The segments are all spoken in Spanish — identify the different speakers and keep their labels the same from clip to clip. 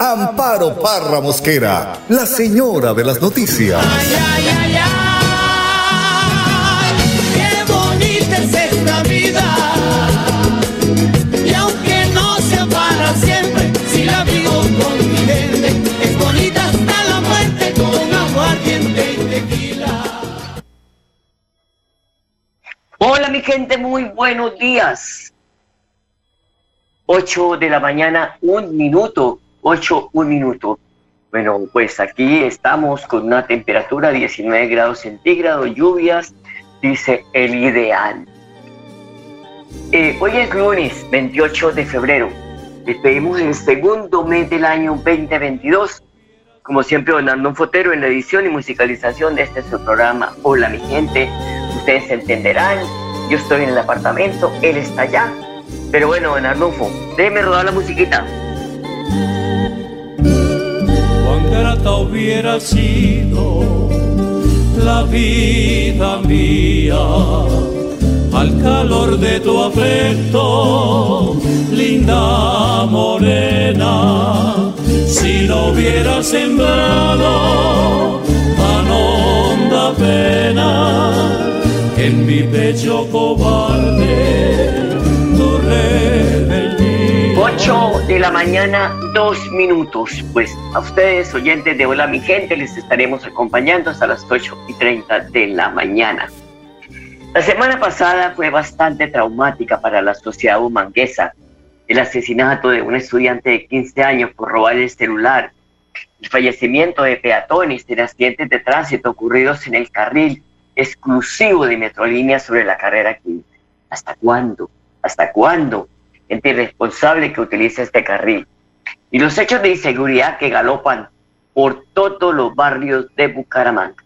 Speaker 1: Amparo Parra Mosquera, la señora de las noticias.
Speaker 2: Ay, ay, ay, ay, qué bonita es esta vida. Y aunque no sea para siempre, si la vivo con mi gente, es bonita hasta la muerte con aguardiente y tequila.
Speaker 3: Hola mi gente, muy buenos días. 8 de la mañana, un minuto. 8, un minuto. Bueno, pues aquí estamos con una temperatura de 19 grados centígrados, lluvias, dice el ideal. Eh, hoy es lunes 28 de febrero. Despedimos el segundo mes del año 2022. Como siempre, don Arnón Fotero en la edición y musicalización de este su programa. Hola mi gente, ustedes entenderán. Yo estoy en el apartamento, él está allá. Pero bueno, don Arnulfo, déjeme rodar la musiquita.
Speaker 4: Cuán grata hubiera sido la vida mía al calor de tu afecto, linda morena, si no hubiera sembrado tan honda pena en mi pecho cobarde
Speaker 3: la mañana, dos minutos. Pues a ustedes, oyentes de Hola mi gente, les estaremos acompañando hasta las 8 y 30 de la mañana. La semana pasada fue bastante traumática para la sociedad humanguesa. El asesinato de un estudiante de 15 años por robar el celular, el fallecimiento de peatones en accidentes de tránsito ocurridos en el carril exclusivo de Metrolínea sobre la carrera 15. ¿Hasta cuándo? ¿Hasta cuándo? Gente irresponsable que utiliza este carril. Y los hechos de inseguridad que galopan por todos los barrios de Bucaramanga.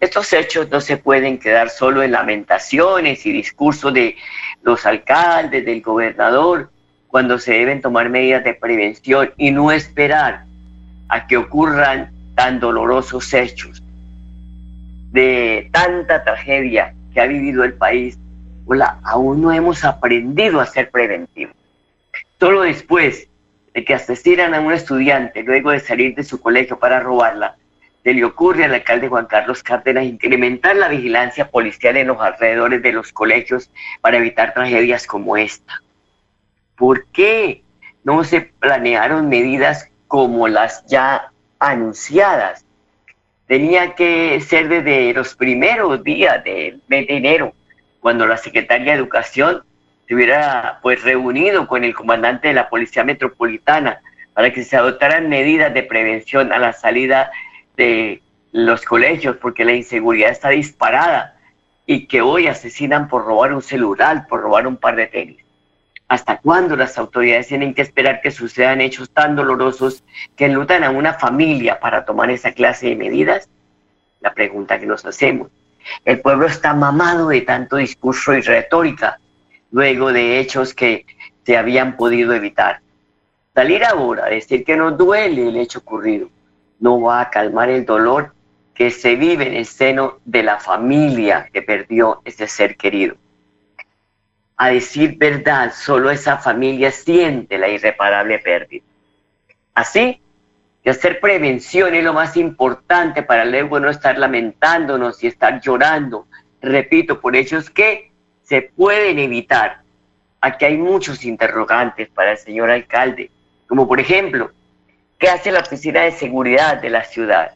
Speaker 3: Estos hechos no se pueden quedar solo en lamentaciones y discursos de los alcaldes, del gobernador, cuando se deben tomar medidas de prevención y no esperar a que ocurran tan dolorosos hechos de tanta tragedia que ha vivido el país. Aún no hemos aprendido a ser preventivos. Solo después de que asesinan a un estudiante luego de salir de su colegio para robarla, se le ocurre al alcalde Juan Carlos Cárdenas incrementar la vigilancia policial en los alrededores de los colegios para evitar tragedias como esta. ¿Por qué no se planearon medidas como las ya anunciadas? Tenía que ser desde los primeros días del mes de enero, cuando la secretaria de Educación se hubiera pues reunido con el comandante de la Policía Metropolitana para que se adoptaran medidas de prevención a la salida de los colegios, porque la inseguridad está disparada y que hoy asesinan por robar un celular, por robar un par de tenis. ¿Hasta cuándo las autoridades tienen que esperar que sucedan hechos tan dolorosos que enlutan a una familia para tomar esa clase de medidas? La pregunta que nos hacemos. El pueblo está mamado de tanto discurso y retórica, luego de hechos que se habían podido evitar. Salir ahora a decir que nos duele el hecho ocurrido no va a calmar el dolor que se vive en el seno de la familia que perdió ese ser querido. A decir verdad, solo esa familia siente la irreparable pérdida. Así que hacer prevención es lo más importante para luego no estar lamentándonos y estar llorando, repito, por hechos que se pueden evitar. Aquí hay muchos interrogantes para el señor alcalde, como por ejemplo, ¿qué hace la Oficina de Seguridad de la ciudad?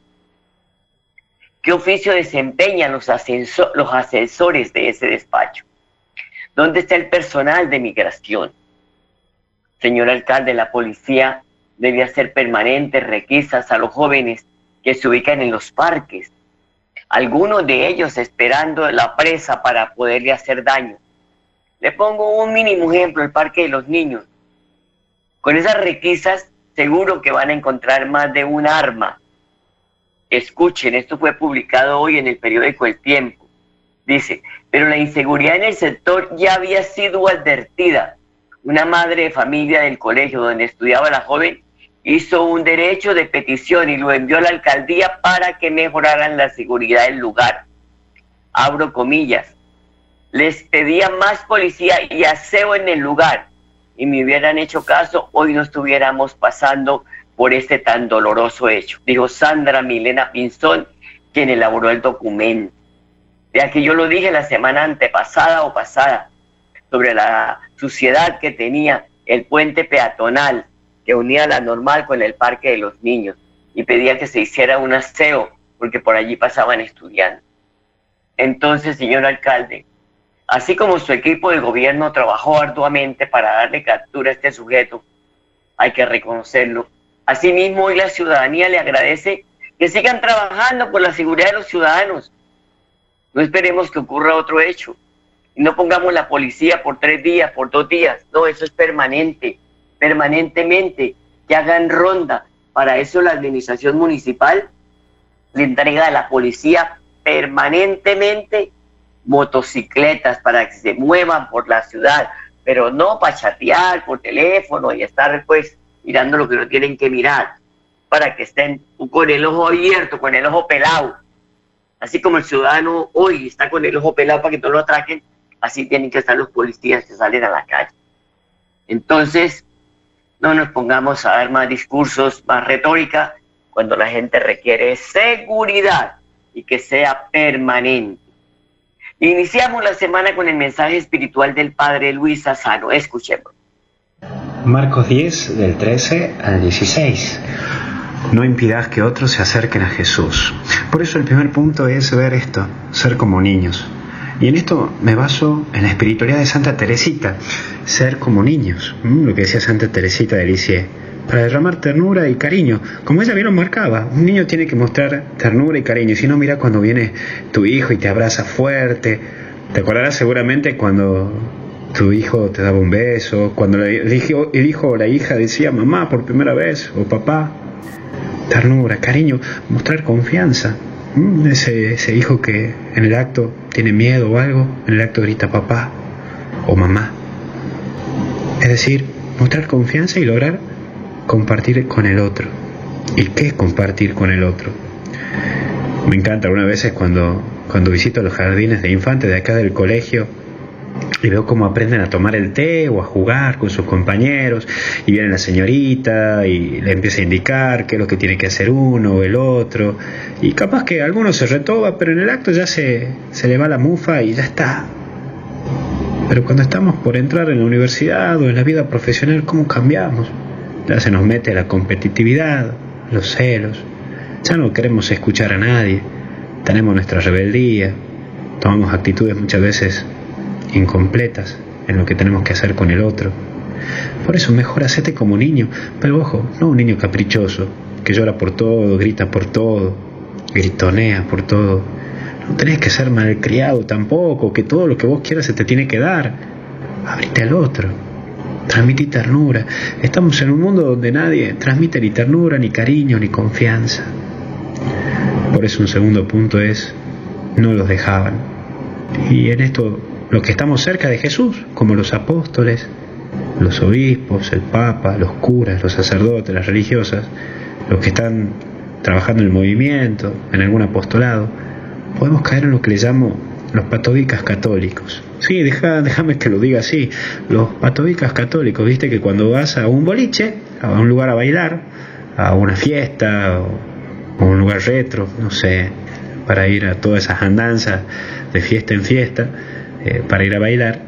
Speaker 3: ¿Qué oficio desempeñan los, ascenso los asesores de ese despacho? ¿Dónde está el personal de migración? Señor alcalde, la policía debe hacer permanentes requisas a los jóvenes que se ubican en los parques, algunos de ellos esperando la presa para poderle hacer daño. Le pongo un mínimo ejemplo, el parque de los niños. Con esas requisas seguro que van a encontrar más de un arma. Escuchen, esto fue publicado hoy en el periódico El Tiempo. Dice, pero la inseguridad en el sector ya había sido advertida. Una madre de familia del colegio donde estudiaba la joven hizo un derecho de petición y lo envió a la alcaldía para que mejoraran la seguridad del lugar. Abro comillas. Les pedía más policía y aseo en el lugar y me hubieran hecho caso, hoy no estuviéramos pasando por este tan doloroso hecho. Dijo Sandra Milena Pinzón, quien elaboró el documento. Ya que yo lo dije la semana antepasada o pasada sobre la suciedad que tenía el puente peatonal que unía la normal con el parque de los niños y pedía que se hiciera un aseo porque por allí pasaban estudiantes. Entonces, señor alcalde, así como su equipo de gobierno trabajó arduamente para darle captura a este sujeto, hay que reconocerlo. Asimismo, hoy la ciudadanía le agradece que sigan trabajando por la seguridad de los ciudadanos. No esperemos que ocurra otro hecho. Y no pongamos la policía por tres días, por dos días. No, eso es permanente permanentemente, que hagan ronda. Para eso la administración municipal le entrega a la policía permanentemente motocicletas para que se muevan por la ciudad, pero no para chatear por teléfono y estar pues mirando lo que no tienen que mirar, para que estén con el ojo abierto, con el ojo pelado. Así como el ciudadano hoy está con el ojo pelado para que no lo atraquen, así tienen que estar los policías que salen a la calle. Entonces, no nos pongamos a dar más discursos, más retórica, cuando la gente requiere seguridad y que sea permanente. Iniciamos la semana con el mensaje espiritual del Padre Luis Asano. Escuchemos.
Speaker 5: Marcos 10, del 13 al 16. No impidas que otros se acerquen a Jesús. Por eso el primer punto es ver esto, ser como niños. Y en esto me baso en la espiritualidad de Santa Teresita, ser como niños, lo que decía Santa Teresita de para derramar ternura y cariño, como ella bien lo marcaba. Un niño tiene que mostrar ternura y cariño, si no, mira cuando viene tu hijo y te abraza fuerte. Te acordarás seguramente cuando tu hijo te daba un beso, cuando el hijo, el hijo o la hija decía mamá por primera vez o papá. Ternura, cariño, mostrar confianza. Ese, ese hijo que en el acto tiene miedo o algo, en el acto grita papá o mamá. Es decir, mostrar confianza y lograr compartir con el otro. ¿Y qué es compartir con el otro? Me encanta algunas veces cuando, cuando visito los jardines de infantes de acá del colegio, y veo cómo aprenden a tomar el té o a jugar con sus compañeros y viene la señorita y le empieza a indicar qué es lo que tiene que hacer uno o el otro y capaz que alguno se retoba pero en el acto ya se, se le va la mufa y ya está. Pero cuando estamos por entrar en la universidad o en la vida profesional ¿cómo cambiamos? ya se nos mete la competitividad los celos. Ya no queremos escuchar a nadie. Tenemos nuestra rebeldía tomamos actitudes muchas veces incompletas en lo que tenemos que hacer con el otro. Por eso mejor hacete como niño, pero ojo, no un niño caprichoso, que llora por todo, grita por todo, gritonea por todo. No tenés que ser malcriado tampoco, que todo lo que vos quieras se te tiene que dar. Abrite al otro, transmití ternura. Estamos en un mundo donde nadie transmite ni ternura, ni cariño, ni confianza. Por eso un segundo punto es, no los dejaban. Y en esto los que estamos cerca de Jesús, como los apóstoles, los obispos, el papa, los curas, los sacerdotes, las religiosas, los que están trabajando en el movimiento, en algún apostolado, podemos caer en lo que le llamo los patobicas católicos. Sí, déjame que lo diga así. Los patobicas católicos, viste que cuando vas a un boliche, a un lugar a bailar, a una fiesta o, a un lugar retro, no sé, para ir a todas esas andanzas de fiesta en fiesta, eh, para ir a bailar,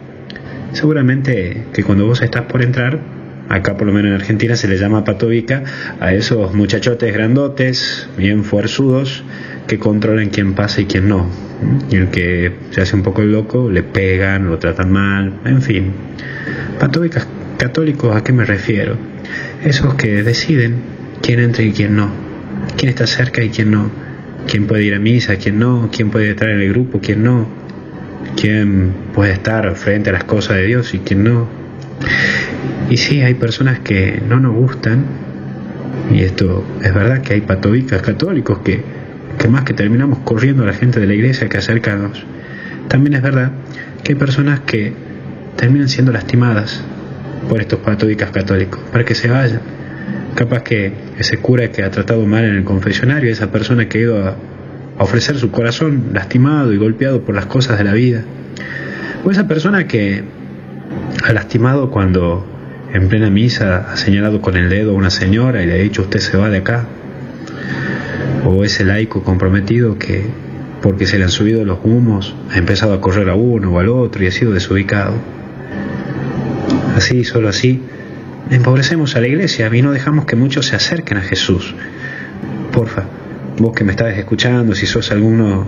Speaker 5: seguramente que cuando vos estás por entrar, acá por lo menos en Argentina se le llama patovica a esos muchachotes grandotes, bien fuerzudos, que controlan quién pasa y quién no. Y el que se hace un poco el loco, le pegan, lo tratan mal, en fin. Patóvicas católicos, ¿a qué me refiero? Esos que deciden quién entra y quién no, quién está cerca y quién no, quién puede ir a misa, quién no, quién puede estar en el grupo, quién no, quién puede estar frente a las cosas de Dios y quién no. Y sí, hay personas que no nos gustan Y esto es verdad que hay patobicas católicos que, que más que terminamos corriendo a la gente de la iglesia que acercarnos. También es verdad que hay personas que terminan siendo lastimadas por estos patobicas católicos, para que se vayan. Capaz que ese cura que ha tratado mal en el confesionario, esa persona que ha ido a, ofrecer su corazón lastimado y golpeado por las cosas de la vida, o esa persona que ha lastimado cuando en plena misa ha señalado con el dedo a una señora y le ha dicho usted se va de acá, o ese laico comprometido que porque se le han subido los humos ha empezado a correr a uno o al otro y ha sido desubicado. Así, solo así, empobrecemos a la iglesia y no dejamos que muchos se acerquen a Jesús. Porfa, vos que me estás escuchando, si sos alguno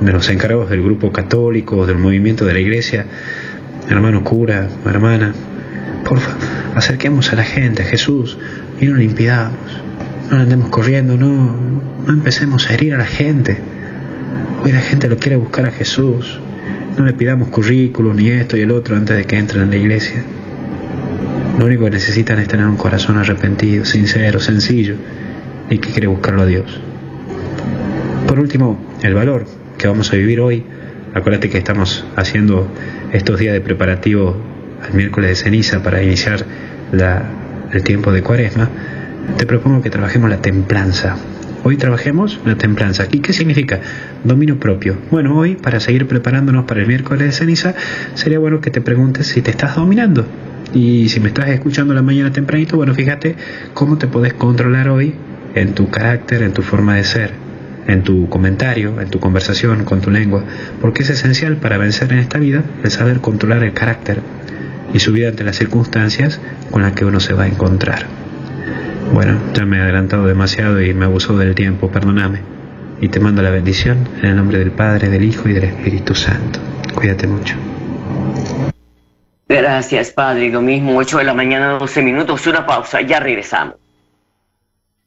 Speaker 5: de los encargados del grupo católico, del movimiento de la iglesia, hermano cura, hermana, porfa, acerquemos a la gente, a Jesús, y no le impidamos. No andemos corriendo, no, no empecemos a herir a la gente. Hoy la gente lo quiere buscar a Jesús. No le pidamos currículum ni esto y el otro antes de que entren en la iglesia. Lo único que necesitan es tener un corazón arrepentido, sincero, sencillo y que quiere buscarlo a Dios. Por último, el valor que vamos a vivir hoy. Acuérdate que estamos haciendo estos días de preparativo al miércoles de ceniza para iniciar el tiempo de cuaresma. Te propongo que trabajemos la templanza. Hoy trabajemos la templanza. ¿Y qué significa? Dominio propio. Bueno, hoy, para seguir preparándonos para el miércoles de ceniza, sería bueno que te preguntes si te estás dominando. Y si me estás escuchando la mañana tempranito, bueno, fíjate cómo te podés controlar hoy en tu carácter, en tu forma de ser, en tu comentario, en tu conversación con tu lengua, porque es esencial para vencer en esta vida el saber controlar el carácter y su vida ante las circunstancias con las que uno se va a encontrar. Bueno, ya me he adelantado demasiado y me abusó del tiempo, perdóname. Y te mando la bendición en el nombre del Padre, del Hijo y del Espíritu Santo. Cuídate mucho.
Speaker 3: Gracias, Padre. Lo mismo, 8 de la mañana, 12 minutos, una pausa, ya regresamos.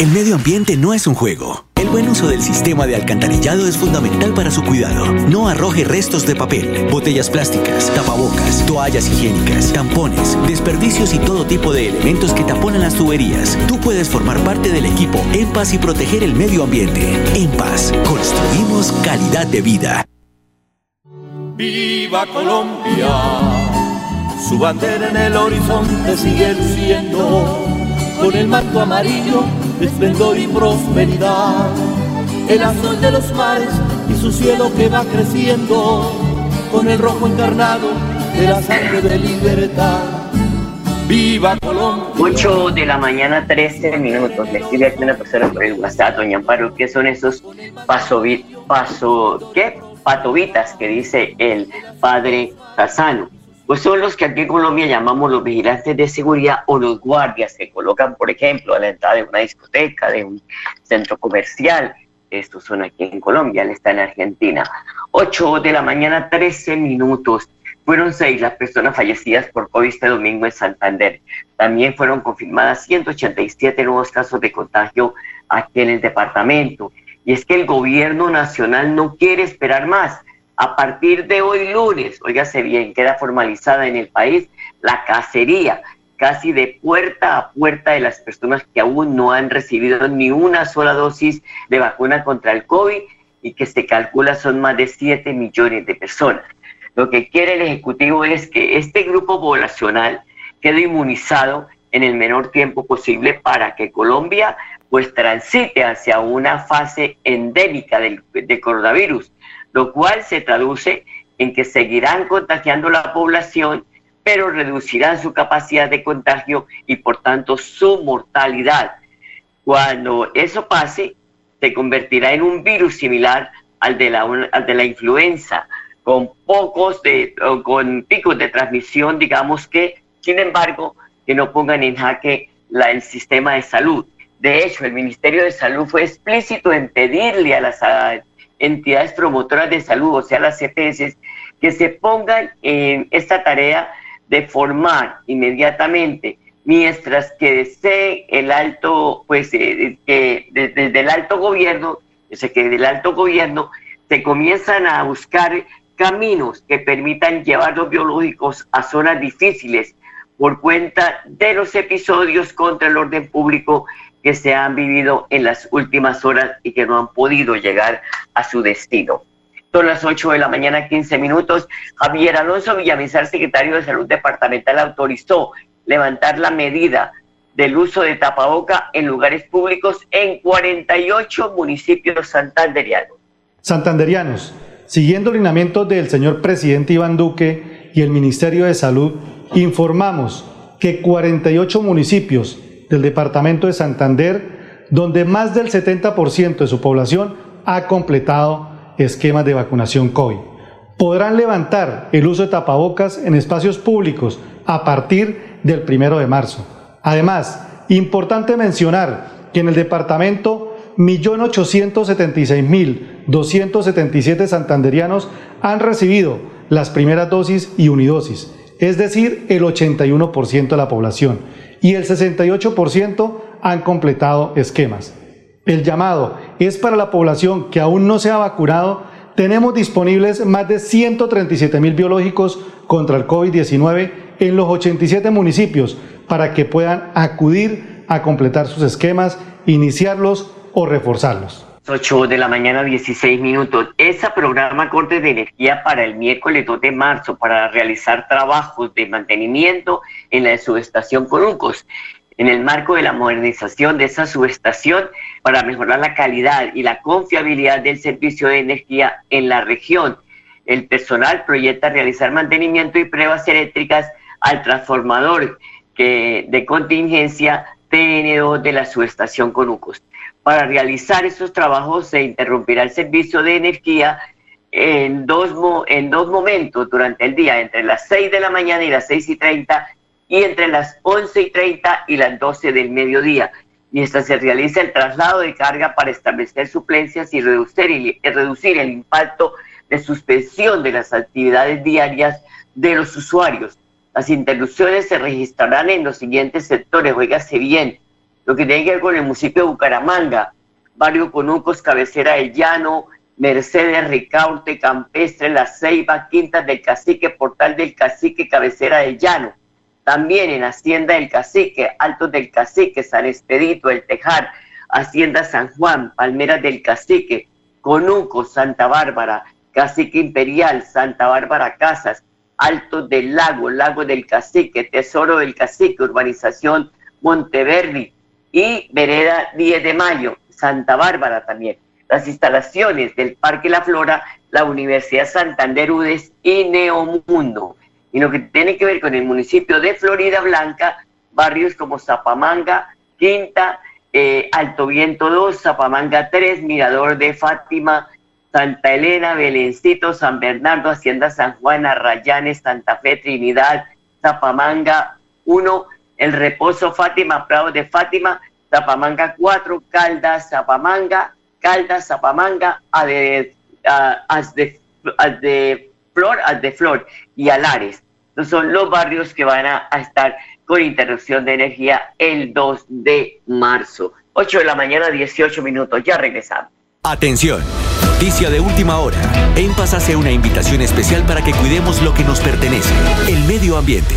Speaker 6: El medio ambiente no es un juego el buen uso del sistema de alcantarillado es fundamental para su cuidado. No arroje restos de papel, botellas plásticas, tapabocas, toallas higiénicas, tampones, desperdicios y todo tipo de elementos que taponan las tuberías. Tú puedes formar parte del equipo En Paz y proteger el medio ambiente. En Paz, construimos calidad de vida.
Speaker 7: Viva Colombia, su bandera en el horizonte sigue luciendo con el manto amarillo esplendor y prosperidad, el azul de los mares y su cielo que va creciendo, con el rojo encarnado de la sangre de libertad. ¡Viva Colombia!
Speaker 3: 8 de la mañana, 13 minutos. Le escribe aquí una persona por el WhatsApp, doña Amparo, ¿qué son esos paso, paso, qué? patovitas que dice el padre Casano? Pues son los que aquí en Colombia llamamos los vigilantes de seguridad o los guardias que colocan, por ejemplo, a la entrada de una discoteca, de un centro comercial. Estos son aquí en Colombia, él está en Argentina. 8 de la mañana, 13 minutos. Fueron seis las personas fallecidas por COVID este domingo en Santander. También fueron confirmadas 187 nuevos casos de contagio aquí en el departamento. Y es que el gobierno nacional no quiere esperar más a partir de hoy lunes, óigase bien, queda formalizada en el país la cacería casi de puerta a puerta de las personas que aún no han recibido ni una sola dosis de vacuna contra el COVID y que se calcula son más de 7 millones de personas. Lo que quiere el Ejecutivo es que este grupo poblacional quede inmunizado en el menor tiempo posible para que Colombia pues transite hacia una fase endémica del, del coronavirus lo cual se traduce en que seguirán contagiando la población, pero reducirán su capacidad de contagio y por tanto su mortalidad. Cuando eso pase, se convertirá en un virus similar al de la, de la influenza, con pocos de, con picos de transmisión, digamos que, sin embargo, que no pongan en jaque la, el sistema de salud. De hecho, el Ministerio de Salud fue explícito en pedirle a las entidades promotoras de salud, o sea, las CPS, que se pongan en esta tarea de formar inmediatamente, mientras que desee el alto, pues, eh, que desde el alto gobierno, que del alto gobierno se comienzan a buscar caminos que permitan llevar los biológicos a zonas difíciles por cuenta de los episodios contra el orden público que se han vivido en las últimas horas y que no han podido llegar a su destino. Son las 8 de la mañana, 15 minutos. Javier Alonso Villamizar, secretario de Salud Departamental, autorizó levantar la medida del uso de tapaboca en lugares públicos en 48 municipios santanderianos.
Speaker 8: Santanderianos, siguiendo el lineamiento del señor presidente Iván Duque y el Ministerio de Salud, informamos que 48 municipios del departamento de Santander, donde más del 70% de su población ha completado esquemas de vacunación COVID. Podrán levantar el uso de tapabocas en espacios públicos a partir del primero de marzo. Además, importante mencionar que en el departamento 1.876.277 santanderianos han recibido las primeras dosis y unidosis, es decir, el 81% de la población, y el 68% han completado esquemas. El llamado es para la población que aún no se ha vacunado. Tenemos disponibles más de 137 mil biológicos contra el COVID-19 en los 87 municipios para que puedan acudir a completar sus esquemas, iniciarlos o reforzarlos.
Speaker 3: 8 de la mañana, 16 minutos. Esa programa corte de energía para el miércoles 2 de marzo para realizar trabajos de mantenimiento en la subestación Coruncos en el marco de la modernización de esa subestación para mejorar la calidad y la confiabilidad del servicio de energía en la región. El personal proyecta realizar mantenimiento y pruebas eléctricas al transformador de contingencia TN2 de la subestación Conucos. Para realizar esos trabajos se interrumpirá el servicio de energía en dos, en dos momentos durante el día, entre las 6 de la mañana y las 6 y 30 y entre las 11 y 30 y las 12 del mediodía, mientras se realiza el traslado de carga para establecer suplencias y reducir, reducir el impacto de suspensión de las actividades diarias de los usuarios. Las interrupciones se registrarán en los siguientes sectores, oígase bien, lo que tiene que ver con el municipio de Bucaramanga, Barrio Conucos, Cabecera del Llano, Mercedes, Ricaurte, Campestre, La Ceiba, Quintas del Cacique, Portal del Cacique, Cabecera del Llano. También en Hacienda del Cacique, Altos del Cacique, San Expedito, El Tejar, Hacienda San Juan, Palmeras del Cacique, Conuco, Santa Bárbara, Cacique Imperial, Santa Bárbara Casas, Altos del Lago, Lago del Cacique, Tesoro del Cacique, Urbanización Monteverdi y Vereda 10 de Mayo, Santa Bárbara también. Las instalaciones del Parque La Flora, la Universidad Santander UDES y Neomundo y lo que tiene que ver con el municipio de Florida Blanca, barrios como Zapamanga, Quinta, eh, Alto Viento 2, Zapamanga 3, Mirador de Fátima, Santa Elena, Belencito, San Bernardo, Hacienda San Juan, Arrayanes, Santa Fe, Trinidad, Zapamanga 1, El Reposo Fátima, Prado de Fátima, Zapamanga 4, Caldas, Zapamanga, Caldas, Zapamanga, de, de Flor, de Flor y Alares. Estos son los barrios que van a, estar con interrupción de energía el 2 de marzo. 8 de la mañana, 18 minutos. Ya regresamos.
Speaker 6: Atención. Noticia de última hora. En Paz hace una invitación especial para que cuidemos lo que nos pertenece, el medio ambiente.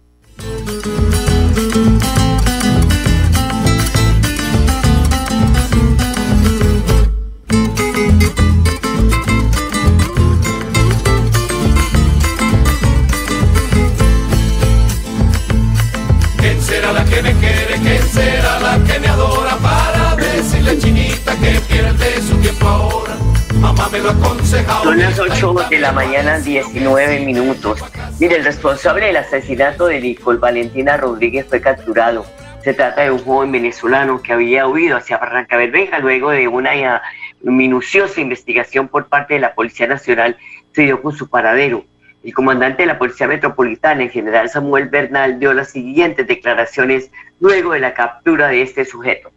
Speaker 3: Son las 8 de la mañana, 19 minutos. Mire, el responsable del asesinato de Nicole Valentina Rodríguez fue capturado. Se trata de un joven venezolano que había huido hacia Barranca Bermeja luego de una minuciosa investigación por parte de la Policía Nacional se dio con su paradero. El comandante de la Policía Metropolitana, el general Samuel Bernal, dio las siguientes declaraciones luego de la captura de este sujeto.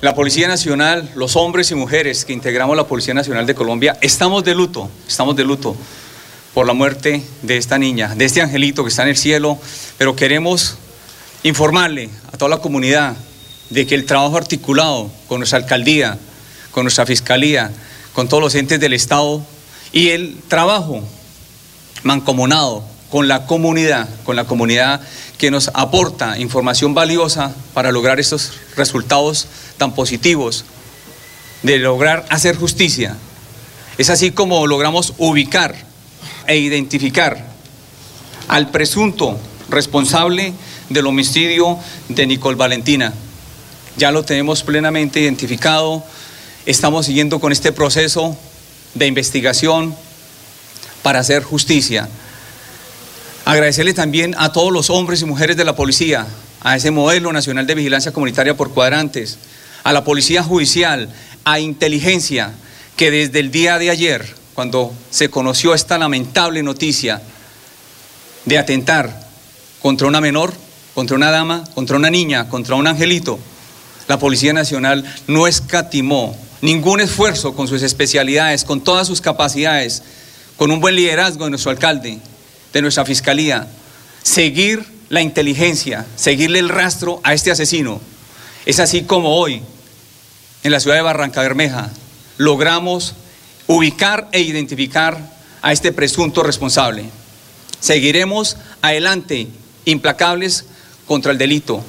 Speaker 9: La Policía Nacional, los hombres y mujeres que integramos la Policía Nacional de Colombia, estamos de luto, estamos de luto por la muerte de esta niña, de este angelito que está en el cielo, pero queremos informarle a toda la comunidad de que el trabajo articulado con nuestra alcaldía, con nuestra fiscalía, con todos los entes del Estado y el trabajo mancomunado con la comunidad, con la comunidad que nos aporta información valiosa para lograr estos resultados tan positivos, de lograr hacer justicia. Es así como logramos ubicar e identificar al presunto responsable del homicidio de Nicole Valentina. Ya lo tenemos plenamente identificado, estamos siguiendo con este proceso de investigación para hacer justicia. Agradecerle también a todos los hombres y mujeres de la policía, a ese modelo nacional de vigilancia comunitaria por cuadrantes, a la policía judicial, a inteligencia, que desde el día de ayer cuando se conoció esta lamentable noticia de atentar contra una menor, contra una dama, contra una niña, contra un angelito, la Policía Nacional no escatimó ningún esfuerzo con sus especialidades, con todas sus capacidades, con un buen liderazgo de nuestro alcalde, de nuestra fiscalía, seguir la inteligencia, seguirle el rastro a este asesino. Es así como hoy, en la ciudad de Barranca Bermeja, logramos ubicar e identificar a este presunto responsable. Seguiremos adelante, implacables contra el delito.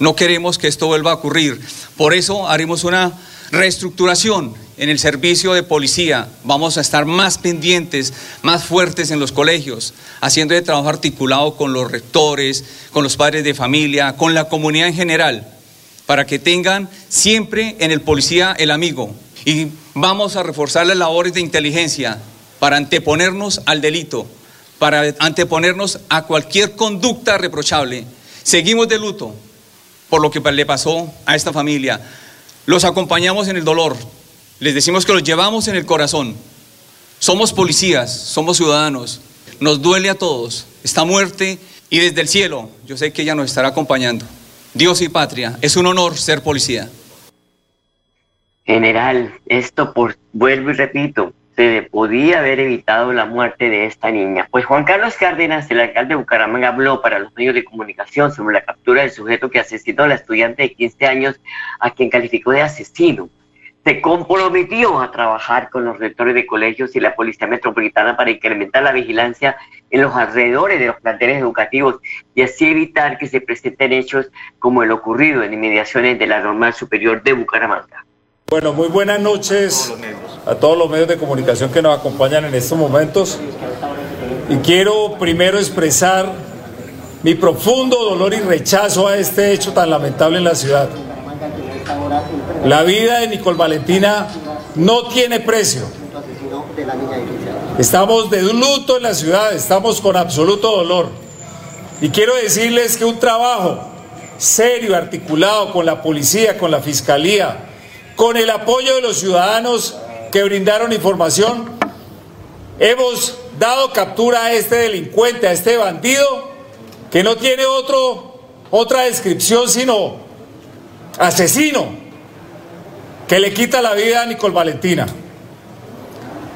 Speaker 9: No queremos que esto vuelva a ocurrir. Por eso haremos una reestructuración en el servicio de policía. Vamos a estar más pendientes, más fuertes en los colegios, haciendo de trabajo articulado con los rectores, con los padres de familia, con la comunidad en general, para que tengan siempre en el policía el amigo, y vamos a reforzar las labores de inteligencia para anteponernos al delito, para anteponernos a cualquier conducta reprochable. Seguimos de luto por lo que le pasó a esta familia. Los acompañamos en el dolor. Les decimos que los llevamos en el corazón. Somos policías, somos ciudadanos. Nos duele a todos esta muerte y desde el cielo yo sé que ella nos estará acompañando. Dios y patria, es un honor ser policía.
Speaker 3: General, esto por, vuelvo y repito, se podía haber evitado la muerte de esta niña. Pues Juan Carlos Cárdenas, el alcalde de Bucaramanga, habló para los medios de comunicación sobre la captura del sujeto que asesinó a la estudiante de 15 años, a quien calificó de asesino. Se comprometió a trabajar con los rectores de colegios y la Policía Metropolitana para incrementar la vigilancia en los alrededores de los planteles educativos y así evitar que se presenten hechos como el ocurrido en inmediaciones de la Normal Superior de Bucaramanga.
Speaker 10: Bueno, muy buenas noches a todos los medios de comunicación que nos acompañan en estos momentos. Y quiero primero expresar mi profundo dolor y rechazo a este hecho tan lamentable en la ciudad. La vida de Nicole Valentina no tiene precio. Estamos de luto en la ciudad, estamos con absoluto dolor. Y quiero decirles que un trabajo serio, articulado con la policía, con la fiscalía, con el apoyo de los ciudadanos que brindaron información, hemos dado captura a este delincuente, a este bandido, que no tiene otro, otra descripción sino asesino, que le quita la vida a Nicole Valentina.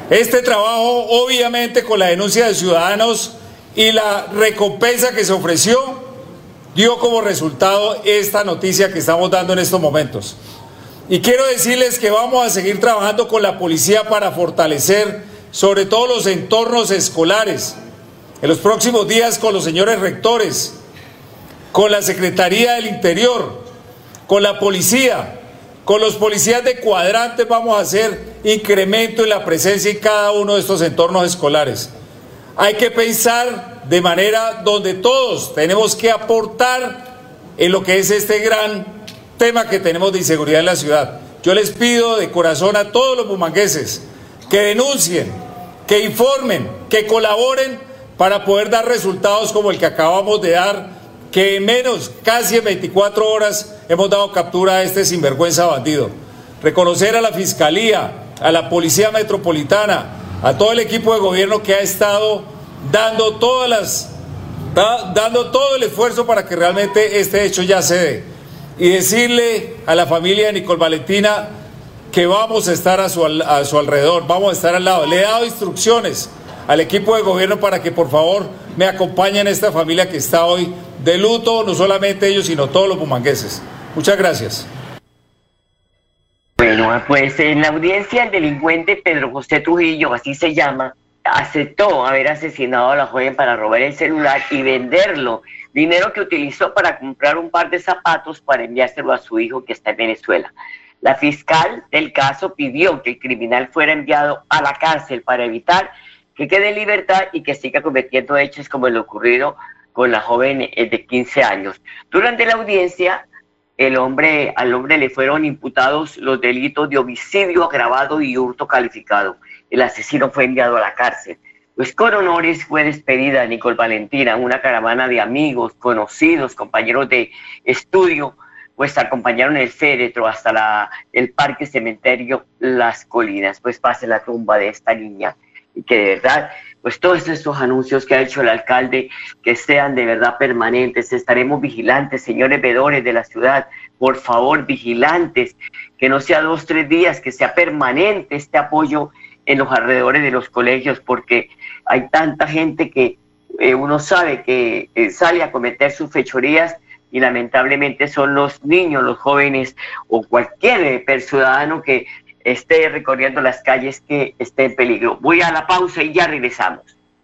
Speaker 10: Este trabajo, obviamente, con la denuncia de ciudadanos y la recompensa que se ofreció, dio como resultado esta noticia que estamos dando en estos momentos. Y quiero decirles que vamos a seguir trabajando con la policía para fortalecer sobre todo los entornos escolares. En los próximos días con los señores rectores, con la Secretaría del Interior, con la policía, con los policías de cuadrantes vamos a hacer incremento en la presencia en cada uno de estos entornos escolares. Hay que pensar de manera donde todos tenemos que aportar en lo que es este gran tema que tenemos de inseguridad en la ciudad. Yo les pido de corazón a todos los bumangueses que denuncien, que informen, que colaboren para poder dar resultados como el que acabamos de dar, que en menos, casi en 24 horas, hemos dado captura a este sinvergüenza bandido. Reconocer a la Fiscalía, a la Policía Metropolitana, a todo el equipo de gobierno que ha estado dando todas las dando todo el esfuerzo para que realmente este hecho ya se. Y decirle a la familia de Nicole Valentina que vamos a estar a su, a su alrededor, vamos a estar al lado. Le he dado instrucciones al equipo de gobierno para que por favor me acompañen a esta familia que está hoy de luto, no solamente ellos, sino todos los bumangueses. Muchas gracias.
Speaker 3: Bueno, pues en la audiencia el delincuente Pedro José Trujillo, así se llama, aceptó haber asesinado a la joven para robar el celular y venderlo, dinero que utilizó para comprar un par de zapatos para enviárselo a su hijo que está en Venezuela. La fiscal del caso pidió que el criminal fuera enviado a la cárcel para evitar que quede en libertad y que siga cometiendo hechos como el ocurrido con la joven eh, de 15 años. Durante la audiencia, el hombre, al hombre le fueron imputados los delitos de homicidio agravado y hurto calificado. El asesino fue enviado a la cárcel. Pues con honores fue despedida Nicole Valentina, una caravana de amigos, conocidos, compañeros de estudio, pues acompañaron el féretro hasta el parque cementerio Las Colinas, pues pase la tumba de esta niña. Y que de verdad, pues todos estos anuncios que ha hecho el alcalde, que sean de verdad permanentes, estaremos vigilantes, señores vedores de la ciudad, por favor, vigilantes, que no sea dos, tres días, que sea permanente este apoyo en los alrededores de los colegios, porque hay tanta gente que eh, uno sabe que eh, sale a cometer sus fechorías y lamentablemente son los niños, los jóvenes o cualquier eh, ciudadano que esté recorriendo las calles que esté en peligro. Voy a la pausa y ya regresamos.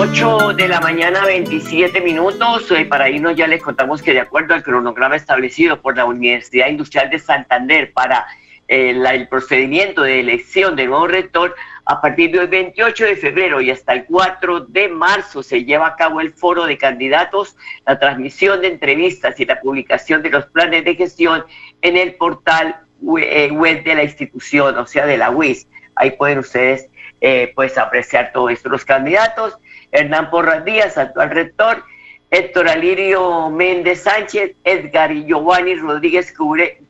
Speaker 3: 8 de la mañana, 27 minutos. Eh, para irnos ya les contamos que de acuerdo al cronograma establecido por la Universidad Industrial de Santander para eh, el procedimiento de elección del nuevo rector, a partir del 28 de febrero y hasta el 4 de marzo se lleva a cabo el foro de candidatos, la transmisión de entrevistas y la publicación de los planes de gestión en el portal eh, web de la institución, o sea, de la UIS. Ahí pueden ustedes pues apreciar todo esto. Los candidatos Hernán Porras Díaz, actual rector, Héctor Alirio Méndez Sánchez, Edgar y Giovanni Rodríguez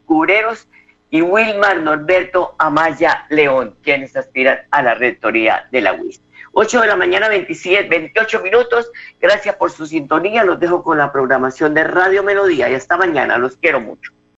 Speaker 3: Cubreros y Wilmar Norberto Amaya León, quienes aspiran a la rectoría de la UIS. 8 de la mañana, 27, 28 minutos. Gracias por su sintonía. Los dejo con la programación de Radio Melodía y hasta mañana. Los quiero mucho.